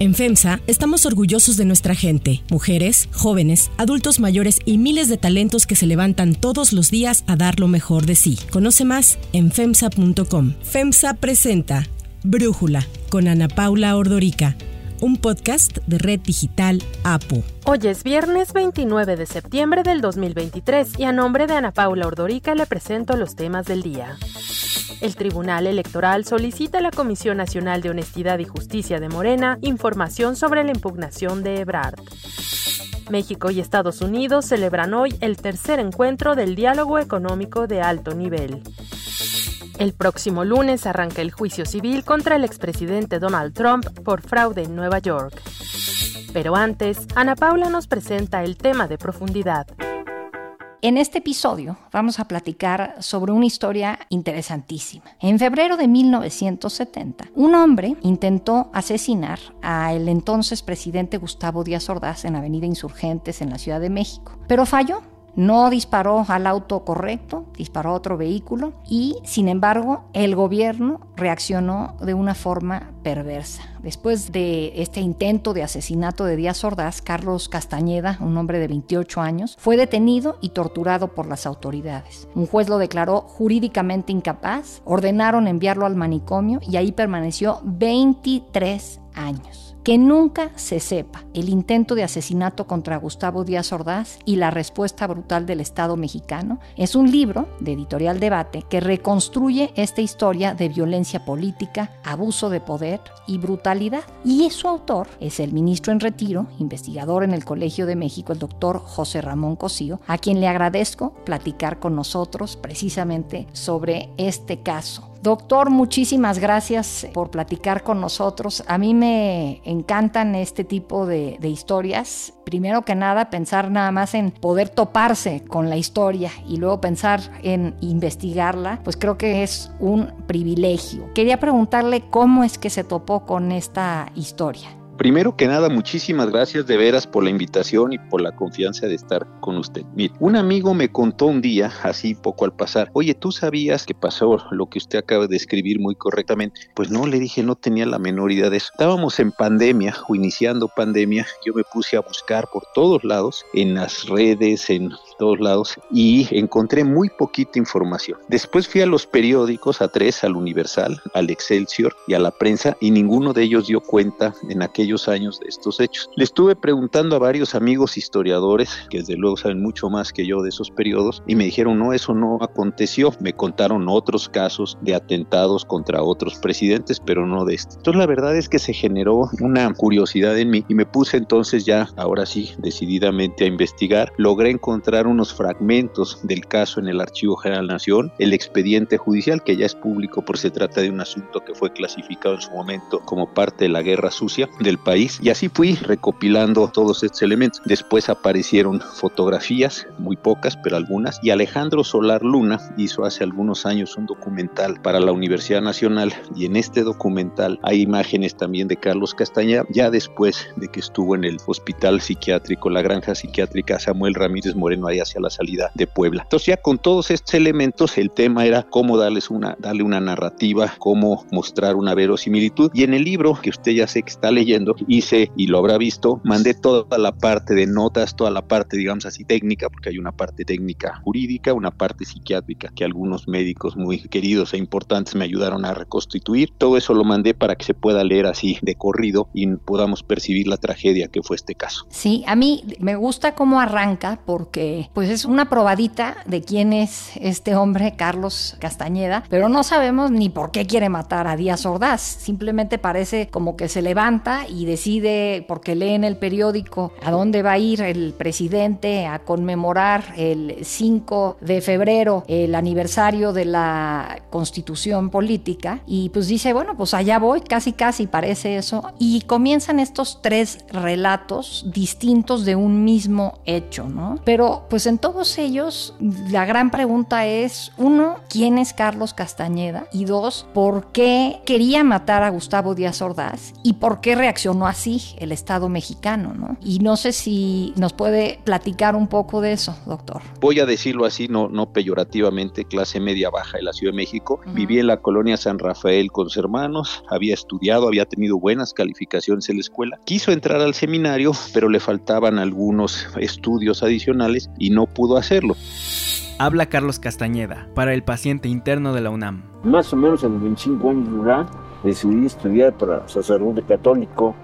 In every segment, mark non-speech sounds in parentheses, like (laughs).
En FEMSA estamos orgullosos de nuestra gente, mujeres, jóvenes, adultos mayores y miles de talentos que se levantan todos los días a dar lo mejor de sí. Conoce más en FEMSA.com. FEMSA presenta Brújula con Ana Paula Ordorica un podcast de Red Digital APO. Hoy es viernes 29 de septiembre del 2023 y a nombre de Ana Paula Ordorica le presento los temas del día. El Tribunal Electoral solicita a la Comisión Nacional de Honestidad y Justicia de Morena información sobre la impugnación de Ebrard. México y Estados Unidos celebran hoy el tercer encuentro del diálogo económico de alto nivel. El próximo lunes arranca el juicio civil contra el expresidente Donald Trump por fraude en Nueva York. Pero antes, Ana Paula nos presenta el tema de profundidad. En este episodio vamos a platicar sobre una historia interesantísima. En febrero de 1970, un hombre intentó asesinar al entonces presidente Gustavo Díaz Ordaz en Avenida Insurgentes en la Ciudad de México, pero falló no disparó al auto correcto, disparó a otro vehículo y, sin embargo, el gobierno reaccionó de una forma perversa. Después de este intento de asesinato de Díaz Ordaz, Carlos Castañeda, un hombre de 28 años, fue detenido y torturado por las autoridades. Un juez lo declaró jurídicamente incapaz, ordenaron enviarlo al manicomio y ahí permaneció 23 años que nunca se sepa el intento de asesinato contra Gustavo Díaz Ordaz y la respuesta brutal del Estado mexicano es un libro de editorial Debate que reconstruye esta historia de violencia política, abuso de poder y brutalidad. Y su autor es el ministro en retiro, investigador en el Colegio de México, el doctor José Ramón Cosío, a quien le agradezco platicar con nosotros precisamente sobre este caso Doctor, muchísimas gracias por platicar con nosotros. A mí me encantan este tipo de, historias. Primero que nada, pensar nada más en poder toparse con la historia y luego pensar en investigarla, pues creo que es un privilegio. Quería preguntarle cómo es que se topó con esta historia. Primero que nada, muchísimas gracias de veras por la invitación y por la confianza de estar con usted. Mire, un amigo me contó un día, así poco al pasar, oye, ¿tú sabías que pasó lo que usted acaba de escribir muy correctamente? Pues no, le dije, no tenía la menor idea de eso. Estábamos en pandemia o iniciando pandemia, yo me puse a buscar por todos lados, en las redes, en todos lados y encontré muy poquita información. Después fui a los periódicos, a tres, al Universal, al Excelsior y a la prensa y ninguno de ellos dio cuenta en años de estos hechos. Le estuve preguntando a varios amigos historiadores, que desde luego saben mucho más que yo de esos periodos, y me dijeron, no, eso no aconteció. Me contaron otros casos de atentados contra otros presidentes, pero no de este. Entonces la verdad es que se generó una curiosidad en mí y me puse entonces ya, ahora sí, decididamente a investigar. Logré encontrar unos fragmentos del caso en el Archivo General Nación, el expediente judicial que ya es público por se trata de un asunto que fue clasificado en su momento como parte de la guerra sucia del país y así fui recopilando todos estos elementos. Después aparecieron fotografías, muy pocas, pero algunas, y Alejandro Solar Luna hizo hace algunos años un documental para la Universidad Nacional y en este documental hay imágenes también de Carlos Castañeda, ya después de que estuvo en el hospital psiquiátrico, la granja psiquiátrica Samuel Ramírez Moreno ahí hacia la salida de Puebla. Entonces ya con todos estos elementos el tema era cómo darles una, darle una narrativa, cómo mostrar una verosimilitud. Y en el libro que usted ya sé que está leyendo, hice y lo habrá visto, mandé toda la parte de notas, toda la parte, digamos así, técnica, porque hay una parte técnica jurídica, una parte psiquiátrica que algunos médicos muy queridos e importantes me ayudaron a reconstituir. Todo eso lo mandé para que se pueda leer así de corrido y podamos percibir la tragedia que fue este caso. Sí, a mí me gusta cómo arranca porque pues es una probadita de quién es este hombre, Carlos Castañeda, pero no sabemos ni por qué quiere matar a Díaz Ordaz. Simplemente parece como que se levanta y decide, porque lee en el periódico, a dónde va a ir el presidente a conmemorar el 5 de febrero, el aniversario de la constitución política, y pues dice, bueno, pues allá voy, casi casi parece eso, y comienzan estos tres relatos distintos de un mismo hecho, ¿no? Pero pues en todos ellos la gran pregunta es, uno, ¿quién es Carlos Castañeda? Y dos, ¿por qué quería matar a Gustavo Díaz Ordaz? ¿Y por qué reaccionó reaccionó así el Estado mexicano, ¿no? Y no sé si nos puede platicar un poco de eso, doctor. Voy a decirlo así, no, no peyorativamente, clase media baja en la Ciudad de México. Viví en la colonia San Rafael con sus hermanos, había estudiado, había tenido buenas calificaciones en la escuela. Quiso entrar al seminario, pero le faltaban algunos estudios adicionales y no pudo hacerlo. Habla Carlos Castañeda, para el paciente interno de la UNAM. Más o menos a los 25 años de edad decidí estudiar para sacerdote católico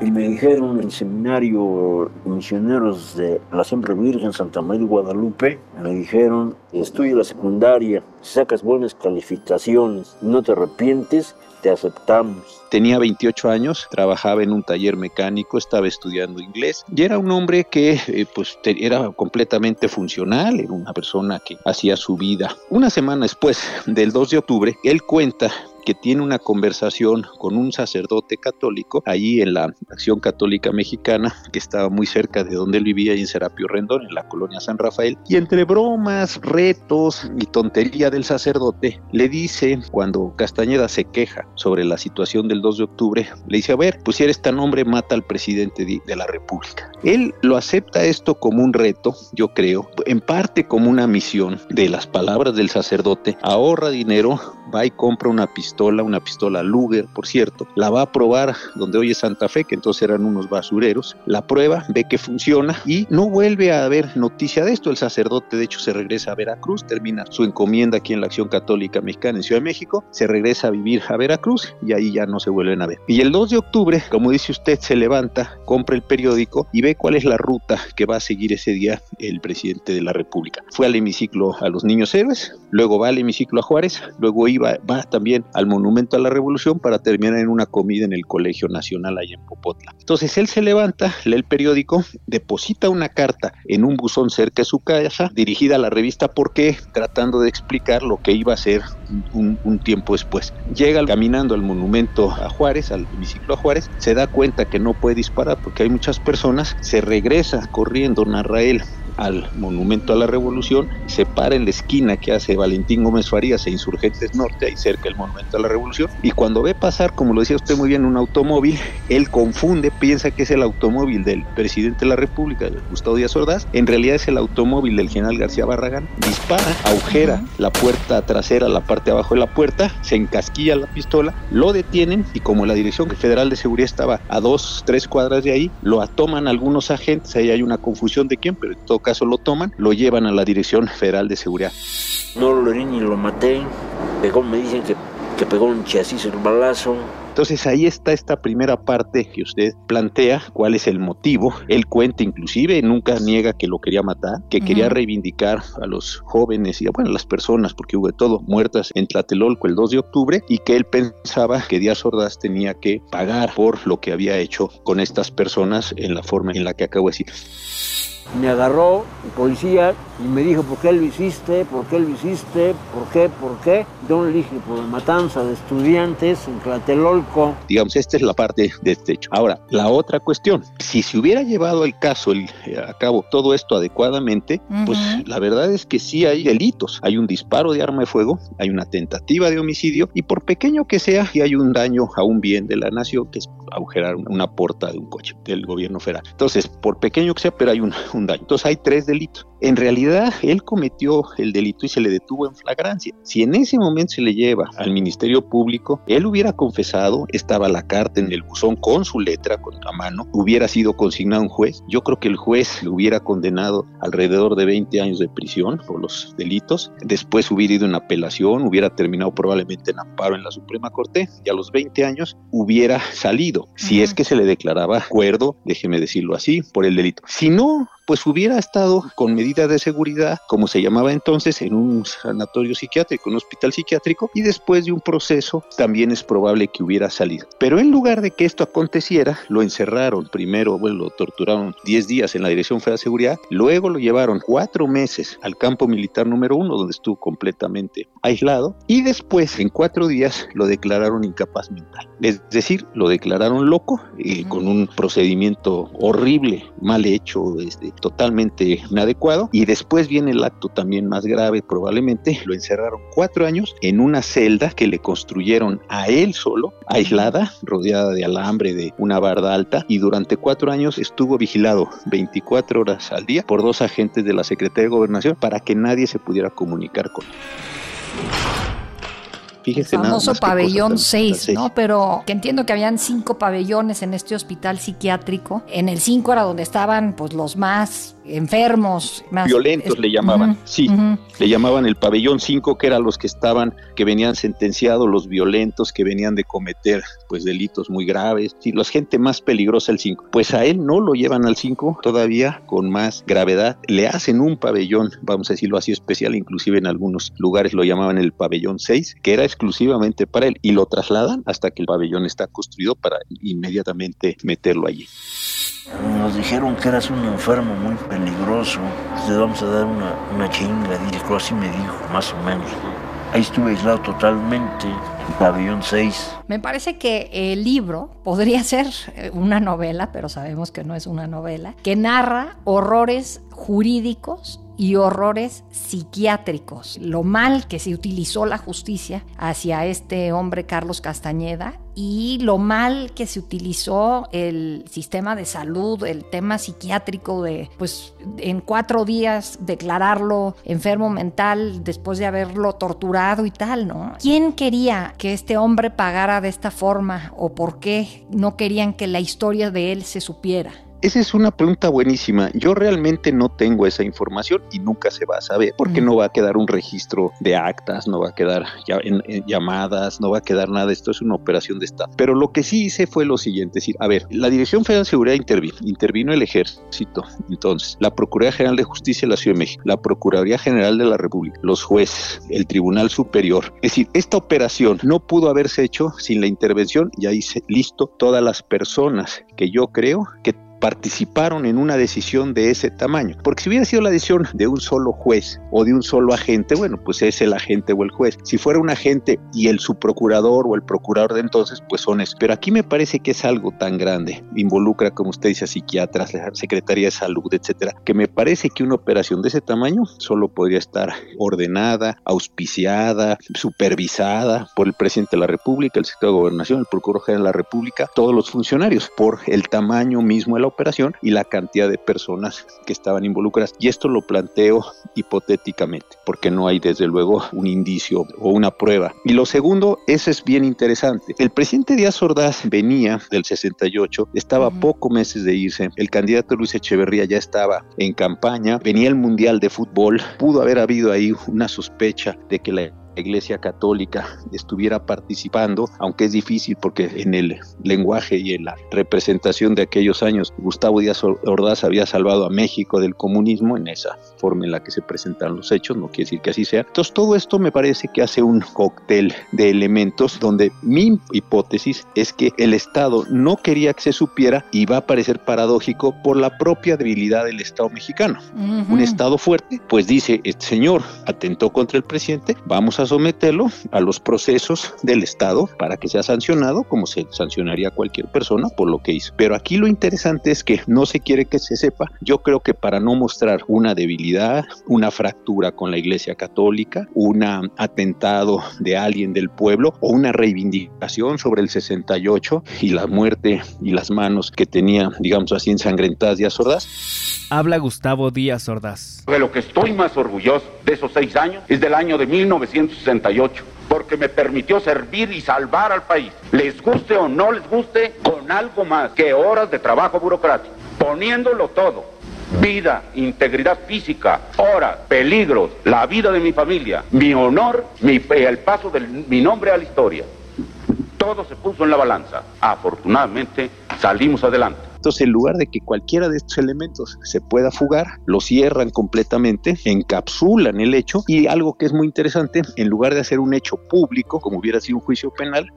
y me dijeron en el seminario misioneros de la Siempre Virgen Santa María de Guadalupe, me dijeron, estudia la secundaria, sacas buenas calificaciones, no te arrepientes, te aceptamos. Tenía 28 años, trabajaba en un taller mecánico, estaba estudiando inglés y era un hombre que eh, pues era completamente funcional, era una persona que hacía su vida. Una semana después del 2 de octubre, él cuenta que tiene una conversación con un sacerdote católico allí en la Acción Católica Mexicana, que estaba muy cerca de donde él vivía, en Serapio Rendón, en la colonia San Rafael, y entre bromas, retos y tontería del sacerdote, le dice, cuando Castañeda se queja sobre la situación del 2 de octubre, le dice, a ver, pues si eres tan hombre, mata al presidente de la República. Él lo acepta esto como un reto, yo creo, en parte como una misión de las palabras del sacerdote, ahorra dinero, va y compra una pistola, una pistola Luger, por cierto, la va a probar donde hoy es Santa Fe, que entonces eran unos basureros, la prueba, ve que funciona y no vuelve a haber noticia de esto. El sacerdote, de hecho, se regresa a Veracruz, termina su encomienda aquí en la Acción Católica Mexicana en Ciudad de México, se regresa a vivir a Veracruz y ahí ya no se vuelven a ver. Y el 2 de octubre, como dice usted, se levanta, compra el periódico y ve cuál es la ruta que va a seguir ese día el presidente de la República. Fue al hemiciclo a los niños héroes, luego va al hemiciclo a Juárez, luego iba, va también al Monumento a la Revolución para terminar en una comida en el Colegio Nacional allá en Popotla. Entonces él se levanta, lee el periódico, deposita una carta en un buzón cerca de su casa, dirigida a la revista Porque, tratando de explicar lo que iba a hacer un, tiempo después. Llega caminando al monumento a Juárez, al hemiciclo a Juárez, se da cuenta que no puede disparar porque hay muchas personas, se regresa corriendo, narra él, al Monumento a la Revolución, se para en la esquina que hace Valentín Gómez Farías e Insurgentes Norte, ahí cerca del Monumento a la Revolución, y cuando ve pasar, como lo decía usted muy bien, un automóvil, él confunde, piensa que es el automóvil del presidente de la República, Gustavo Díaz Ordaz, en realidad es el automóvil del general García Barragán, dispara, agujera la puerta trasera, la parte de abajo de la puerta, se encasquilla la pistola, lo detienen y como la Dirección Federal de Seguridad estaba a dos, tres cuadras de ahí, lo atoman algunos agentes, ahí hay una confusión de quién, pero en todo caso lo toman, lo llevan a la Dirección Federal de Seguridad. No lo herí ni lo maté, pegó, me dicen que, que pegó un chasis el balazo, entonces ahí está esta primera parte que usted plantea, cuál es el motivo. Él cuenta inclusive, nunca niega que lo quería matar, que quería reivindicar a los jóvenes y a bueno, las personas, porque hubo de todo, muertas en Tlatelolco el 2 de octubre, y que él pensaba que Díaz Ordaz tenía que pagar por lo que había hecho con estas personas en la forma en la que acabo de decir me agarró el policía y me dijo, ¿por qué lo hiciste? ¿Por qué lo hiciste? ¿Por qué? ¿Por qué? Yo le dije, por la matanza de estudiantes en Tlatelolco. Digamos, esta es la parte de este hecho. Ahora, la otra cuestión, si se hubiera llevado el caso el, a cabo todo esto adecuadamente, pues la verdad es que sí hay delitos. Hay un disparo de arma de fuego, hay una tentativa de homicidio y por pequeño que sea, y hay un daño a un bien de la nación, que es agujerar una puerta de un coche del gobierno federal. Entonces, por pequeño que sea, pero hay un, un daño. Entonces hay tres delitos. En realidad, él cometió el delito y se le detuvo en flagrancia. Si en ese momento se le lleva al Ministerio Público, él hubiera confesado, estaba la carta en el buzón con su letra, con la mano, hubiera sido consignado a un juez. Yo creo que el juez le hubiera condenado alrededor de 20 años de prisión por los delitos. Después hubiera ido en apelación, hubiera terminado probablemente en amparo en la Suprema Corte y a los 20 años hubiera salido, si es que se le declaraba acuerdo, déjeme decirlo así, por el delito. Si no, pues hubiera estado con medidas de seguridad, como se llamaba entonces, en un sanatorio psiquiátrico, un hospital psiquiátrico, y después de un proceso también es probable que hubiera salido. Pero en lugar de que esto aconteciera, lo encerraron primero, bueno, lo torturaron 10 días en la Dirección Federal de Seguridad, luego lo llevaron cuatro meses al campo militar número uno, donde estuvo completamente aislado, y después, en cuatro días, lo declararon incapaz mental. Es decir, lo declararon loco, y con un procedimiento horrible, mal hecho, este, totalmente inadecuado. Y después viene el acto también más grave, probablemente lo encerraron cuatro años en una celda que le construyeron a él solo, aislada, rodeada de alambre, de una barda alta, y durante cuatro años estuvo vigilado 24 horas al día por dos agentes de la Secretaría de Gobernación para que nadie se pudiera comunicar con él. Fíjese el famoso pabellón 6, ¿no? Pero que entiendo que habían cinco pabellones en este hospital psiquiátrico. En el 5 era donde estaban pues los más enfermos, más violentos le llamaban. sí, le llamaban el pabellón 5 que eran los que estaban que venían sentenciados, los violentos que venían de cometer pues delitos muy graves, sí, la gente más peligrosa el 5. Pues a él no lo llevan al 5 todavía con más gravedad, le hacen un pabellón, vamos a decirlo así especial, inclusive en algunos lugares lo llamaban el pabellón 6, que era exclusivamente para él y lo trasladan hasta que el pabellón está construido para inmediatamente meterlo allí. Nos dijeron que eras un enfermo muy peligroso, te vamos a dar una, una chinga, dijo, así me dijo, más o menos. Ahí estuve aislado totalmente, pabellón 6. Me parece que el libro podría (laughs) ser eh, una novela, pero sabemos que no es una novela, que narra horrores jurídicos y horrores psiquiátricos, lo mal que se utilizó la justicia hacia este hombre Carlos Castañeda y lo mal que se utilizó el sistema de salud, el tema psiquiátrico de, pues, en cuatro días declararlo enfermo mental después de haberlo torturado y tal, ¿no? ¿Quién quería que este hombre pagara de esta forma o por qué no querían que la historia de él se supiera? Esa es una pregunta buenísima. Yo realmente no tengo esa información y nunca se va a saber porque no va a quedar un registro de actas, no va a quedar en, llamadas, no va a quedar nada. Esto es una operación de Estado. Pero lo que sí hice fue lo siguiente, es decir, a ver, la Dirección Federal de Seguridad intervino, intervino el Ejército, entonces, la Procuraduría General de Justicia de la Ciudad de México, la Procuraduría General de la República, los jueces, el Tribunal Superior. Es decir, esta operación no pudo haberse hecho sin la intervención, ya hice listo todas las personas que yo creo que participaron en una decisión de ese tamaño. Porque si hubiera sido la decisión de un solo juez o de un solo agente, bueno, pues es el agente o el juez. Si fuera un agente y el subprocurador o el procurador de entonces, pues son eso. Pero aquí me parece que es algo tan grande, involucra, como usted dice, a psiquiatras, Secretaría de Salud, etcétera, que me parece que una operación de ese tamaño solo podría estar ordenada, auspiciada, supervisada por el presidente de la República, el secretario de Gobernación, el procurador general de la República, todos los funcionarios, por el tamaño mismo de la operación y la cantidad de personas que estaban involucradas. Y esto lo planteo hipotéticamente, porque no hay desde luego un indicio o una prueba. Y lo segundo, ese es bien interesante. El presidente Díaz Ordaz venía del 68, estaba pocos meses de irse, el candidato Luis Echeverría ya estaba en campaña, venía el Mundial de Fútbol, pudo haber habido ahí una sospecha de que la Iglesia Católica estuviera participando, aunque es difícil porque en el lenguaje y en la representación de aquellos años, Gustavo Díaz Ordaz había salvado a México del comunismo en esa forma en la que se presentan los hechos, no quiere decir que así sea. Entonces todo esto me parece que hace un cóctel de elementos donde mi hipótesis es que el Estado no quería que se supiera y va a parecer paradójico por la propia debilidad del Estado mexicano. Un Estado fuerte, pues dice, este señor atentó contra el presidente, vamos a someterlo a los procesos del Estado para que sea sancionado como se sancionaría a cualquier persona por lo que hizo. Pero aquí lo interesante es que no se quiere que se sepa. Yo creo que para no mostrar una debilidad, una fractura con la Iglesia Católica, un atentado de alguien del pueblo o una reivindicación sobre el 68 y la muerte y las manos que tenía, digamos así, ensangrentadas y Ordaz. Habla Gustavo Díaz Ordaz. De lo que estoy más orgulloso de esos seis años es del año de 1900 68, porque me permitió servir y salvar al país, les guste o no les guste, con algo más que horas de trabajo burocrático, poniéndolo todo, vida, integridad física, horas, peligros, la vida de mi familia, mi honor, mi, el paso de mi nombre a la historia. Todo se puso en la balanza. Afortunadamente salimos adelante. Entonces, en lugar de que cualquiera de estos elementos se pueda fugar, lo cierran completamente, encapsulan el hecho y algo que es muy interesante, en lugar de hacer un hecho público, como hubiera sido un juicio penal,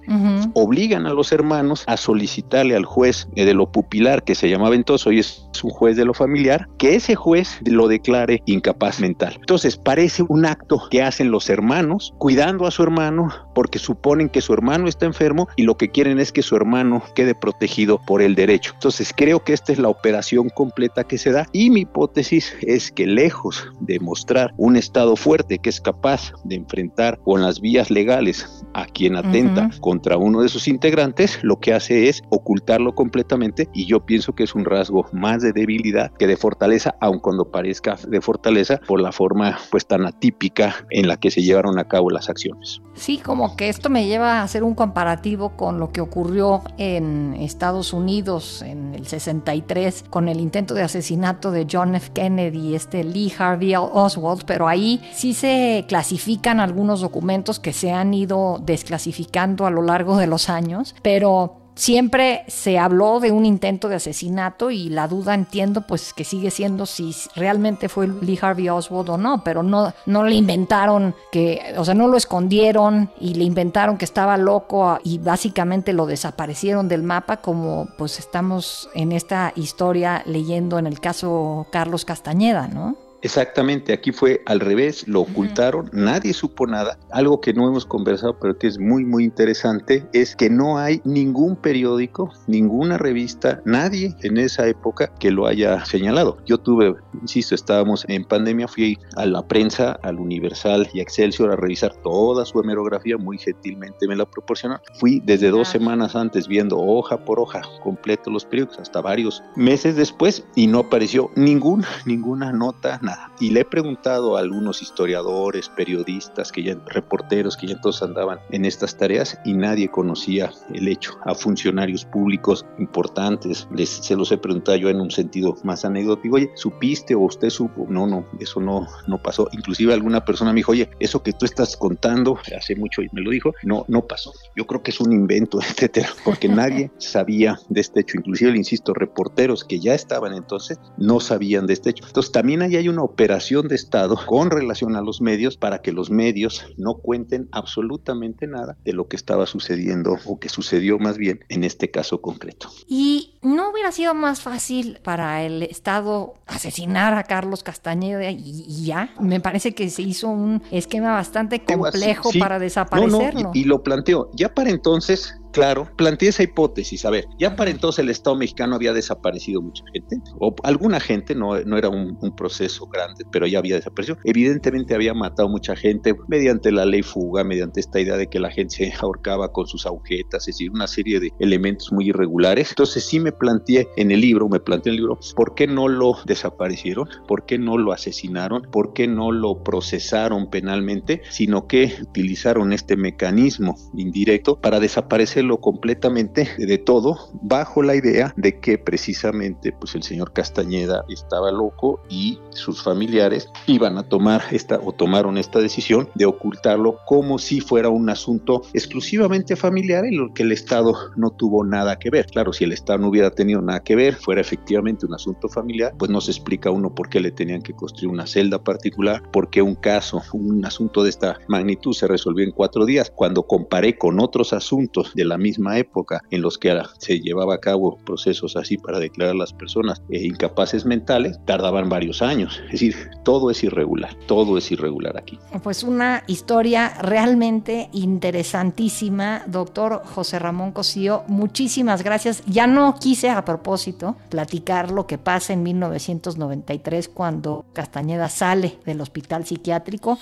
obligan a los hermanos a solicitarle al juez de lo pupilar, que se llamaba entonces, hoy es un juez de lo familiar, que ese juez lo declare incapaz mental. Entonces, parece un acto que hacen los hermanos, cuidando a su hermano, porque suponen que su hermano está enfermo y lo que quieren es que su hermano quede protegido por el derecho. Entonces creo que esta es la operación completa que se da y mi hipótesis es que lejos de mostrar un Estado fuerte que es capaz de enfrentar con las vías legales a quien atenta contra uno de sus integrantes, lo que hace es ocultarlo completamente y yo pienso que es un rasgo más de debilidad que de fortaleza, aun cuando parezca de fortaleza por la forma pues tan atípica en la que se llevaron a cabo las acciones. Sí, como que esto me lleva a hacer un comparativo con lo que ocurrió en Estados Unidos en el 63 con el intento de asesinato de John F. Kennedy, este Lee Harvey Oswald, pero ahí sí se clasifican algunos documentos que se han ido desclasificando a lo largo de los años, pero Siempre se habló de un intento de asesinato y la duda entiendo pues que sigue siendo si realmente fue Lee Harvey Oswald o no, pero no, no le inventaron que, o sea, no lo escondieron y le inventaron que estaba loco y básicamente lo desaparecieron del mapa como pues estamos en esta historia leyendo en el caso Carlos Castañeda, ¿no? Exactamente, aquí fue al revés, lo ocultaron, nadie supo nada. Algo que no hemos conversado, pero que es muy, muy interesante, es que no hay ningún periódico, ninguna revista, nadie en esa época que lo haya señalado. Yo tuve, insisto, estábamos en pandemia, fui a la prensa, al Universal y a Excelsior a revisar toda su hemerografía, muy gentilmente me la proporcionaron. Fui desde dos semanas antes viendo hoja por hoja completo los periódicos, hasta varios meses después, y no apareció ninguna, ninguna nota, y le he preguntado a algunos historiadores, periodistas, que ya, reporteros, que ya todos andaban en estas tareas y nadie conocía el hecho. A funcionarios públicos importantes, les, se los he preguntado yo en un sentido más anecdótico, oye, ¿supiste o usted supo? No, no, eso no, no pasó. Inclusive alguna persona me dijo, oye, eso que tú estás contando, hace mucho y me lo dijo, no, no pasó. Yo creo que es un invento, etcétera, porque (laughs) nadie sabía de este hecho. Inclusive, le insisto, reporteros que ya estaban entonces no sabían de este hecho. Entonces también ahí hay un operación de Estado con relación a los medios para que los medios no cuenten absolutamente nada de lo que estaba sucediendo o que sucedió más bien en este caso concreto. Y no hubiera sido más fácil para el Estado asesinar a Carlos Castañeda y, ya. Me parece que se hizo un esquema bastante complejo para desaparecerlo. y, y lo planteó. Ya para entonces Claro, planteé esa hipótesis. A ver, ya para entonces el Estado mexicano había desaparecido mucha gente, o alguna gente, no, no era un, proceso grande, pero ya había desaparecido. Evidentemente había matado mucha gente mediante la ley fuga, mediante esta idea de que la gente se (laughs) ahorcaba con sus agujetas, es decir, una serie de elementos muy irregulares. Entonces sí me planteé en el libro, me planteé en el libro, ¿por qué no lo desaparecieron? ¿Por qué no lo asesinaron? ¿Por qué no lo procesaron penalmente? Sino que utilizaron este mecanismo indirecto para desaparecer completamente de todo bajo la idea de que precisamente pues el señor Castañeda estaba loco y sus familiares iban a tomar esta o tomaron esta decisión de ocultarlo como si fuera un asunto exclusivamente familiar en lo que el Estado no tuvo nada que ver. Claro, si el Estado no hubiera tenido nada que ver, fuera efectivamente un asunto familiar, pues no se explica uno por qué le tenían que construir una celda particular, por qué un caso, un asunto de esta magnitud se resolvió en cuatro días, cuando comparé con otros asuntos de la misma época en los que se llevaba a cabo procesos así para declarar a las personas eh, incapaces mentales, tardaban varios años. Es decir, todo es irregular, todo es irregular aquí. Pues una historia realmente interesantísima, doctor José Ramón Cosío. Muchísimas gracias. Ya no quise a propósito platicar lo que pasa en 1993 cuando Castañeda sale del hospital psiquiátrico.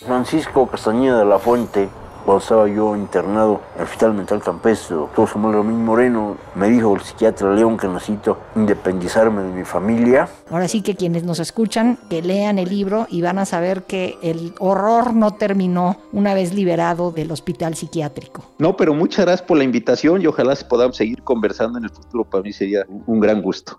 Francisco Castañeda de la Fuente cuando estaba yo internado en el Hospital Mental Campestre, doctor Samuel Ramín Moreno, me dijo el psiquiatra León que necesito independizarme de mi familia. Ahora sí que quienes nos escuchan, que lean el libro y van a saber que el horror no terminó una vez liberado del hospital psiquiátrico. No, pero muchas gracias por la invitación y ojalá podamos seguir conversando en el futuro. Para mí sería un gran gusto.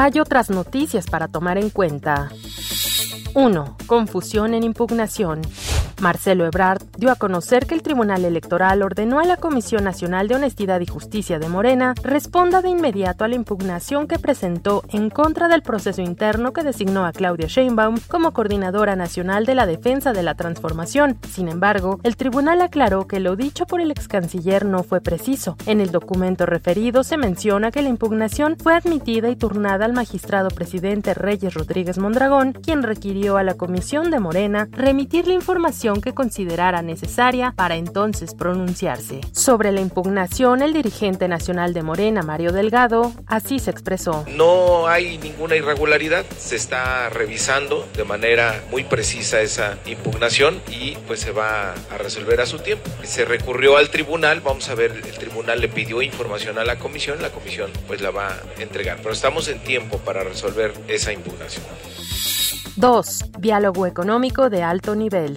Hay otras noticias para tomar en cuenta. 1. Confusión en impugnación. Marcelo Ebrard dio a conocer que el Tribunal Electoral ordenó a la Comisión Nacional de Honestidad y Justicia de Morena responda de inmediato a la impugnación que presentó en contra del proceso interno que designó a Claudia Sheinbaum como coordinadora nacional de la defensa de la transformación. Sin embargo, el tribunal aclaró que lo dicho por el ex canciller no fue preciso. En el documento referido se menciona que la impugnación fue admitida y turnada al magistrado presidente Reyes Rodríguez Mondragón, quien requirió a la Comisión de Morena remitir la información que considerara necesaria para entonces pronunciarse. Sobre la impugnación, el dirigente nacional de Morena, Mario Delgado, así se expresó. No hay ninguna irregularidad, se está revisando de manera muy precisa esa impugnación y pues se va a resolver a su tiempo. Se recurrió al tribunal, vamos a ver, el tribunal le pidió información a la comisión, la comisión pues la va a entregar, pero estamos en tiempo para resolver esa impugnación. 2. Diálogo económico de alto nivel.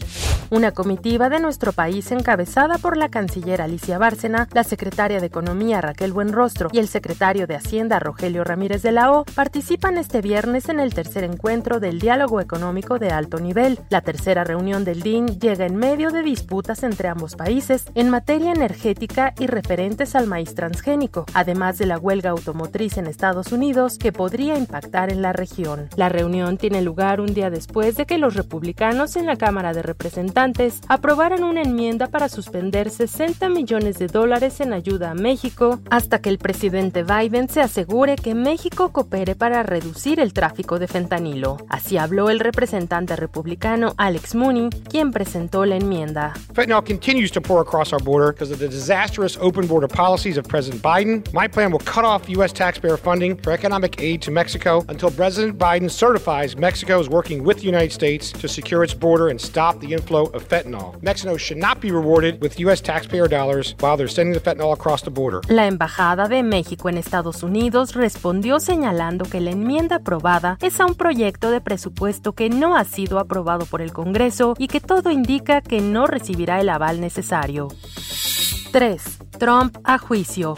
Una comitiva de nuestro país encabezada por la canciller Alicia Bárcena, la secretaria de Economía Raquel Buenrostro y el secretario de Hacienda Rogelio Ramírez de la O participan este viernes en el tercer encuentro del diálogo económico de alto nivel. La tercera reunión del DIN llega en medio de disputas entre ambos países en materia energética y referentes al maíz transgénico, además de la huelga automotriz en Estados Unidos que podría impactar en la región. La reunión tiene lugar un día después de que los republicanos en la Cámara de Representantes aprobaran una enmienda para suspender 60 millones de dólares en ayuda a México hasta que el presidente Biden se asegure que México coopere para reducir el tráfico de fentanilo. Así habló el representante republicano Alex Mooney, quien presentó la enmienda. Fentanyl continues to pour across our border because of the disastrous open border policies of President Biden. My plan will cut off U.S. taxpayer funding for economic aid to Mexico until President Biden certifies Mexico is working with the United States to secure its border and stop the inflow fentanyl. Mexico should not be rewarded with U.S. taxpayer dollars while they're sending the fentanyl across the border. La Embajada de México en Estados Unidos respondió señalando que la enmienda aprobada es a un proyecto de presupuesto que no ha sido aprobado por el Congreso y que todo indica que no recibirá el aval necesario. 3. Trump a juicio.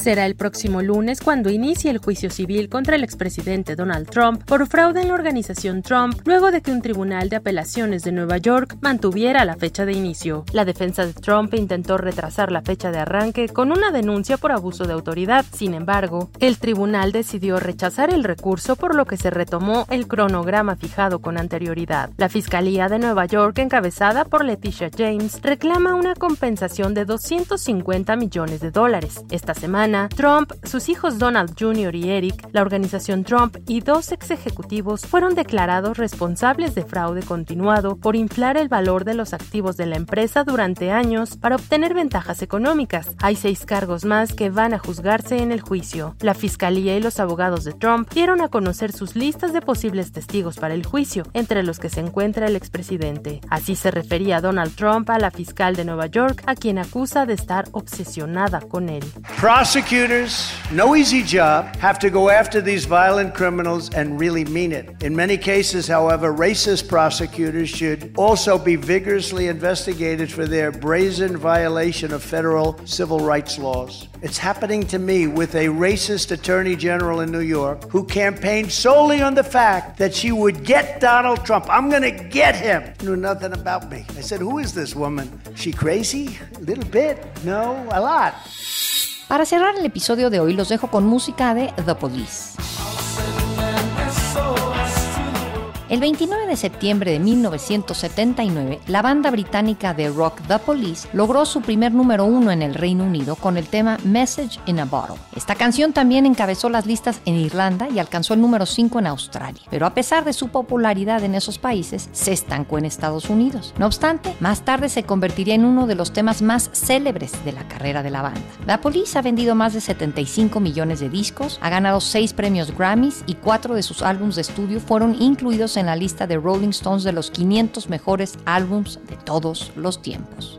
Será el próximo lunes cuando inicie el juicio civil contra el expresidente Donald Trump por fraude en la organización Trump, luego de que un tribunal de apelaciones de Nueva York mantuviera la fecha de inicio. La defensa de Trump intentó retrasar la fecha de arranque con una denuncia por abuso de autoridad. Sin embargo, el tribunal decidió rechazar el recurso por lo que se retomó el cronograma fijado con anterioridad. La Fiscalía de Nueva York, encabezada por Leticia James, reclama una compensación de 250 millones de dólares. Esta semana, Trump, sus hijos Donald Jr. y Eric, la organización Trump y dos ex ejecutivos fueron declarados responsables de fraude continuado por inflar el valor de los activos de la empresa durante años para obtener ventajas económicas. Hay seis cargos más que van a juzgarse en el juicio. La fiscalía y los abogados de Trump dieron a conocer sus listas de posibles testigos para el juicio, entre los que se encuentra el expresidente. Así se refería Donald Trump a la fiscal de Nueva York, a quien acusa de estar obsesionada con él. Prosecutors, no easy job, have to go after these violent criminals and really mean it. In many cases, however, racist prosecutors should also be vigorously investigated for their brazen violation of federal civil rights laws. It's happening to me with a racist attorney general in New York who campaigned solely on the fact that she would get Donald Trump. I'm going to get him. Knew nothing about me. I said, Who is this woman? She crazy? A little bit. No, a lot. Para cerrar el episodio de hoy los dejo con música de The Police. El 29 de septiembre de 1979, la banda británica de rock The Police logró su primer número uno en el Reino Unido con el tema Message in a Bottle. Esta canción también encabezó las listas en Irlanda y alcanzó el número 5 en Australia, pero a pesar de su popularidad en esos países, se estancó en Estados Unidos. No obstante, más tarde se convertiría en uno de los temas más célebres de la carrera de la banda. The Police ha vendido más de 75 millones de discos, ha ganado 6 premios Grammys y 4 de sus álbumes de estudio fueron incluidos en la lista de Rolling Stones de los 500 mejores álbums de todos los tiempos.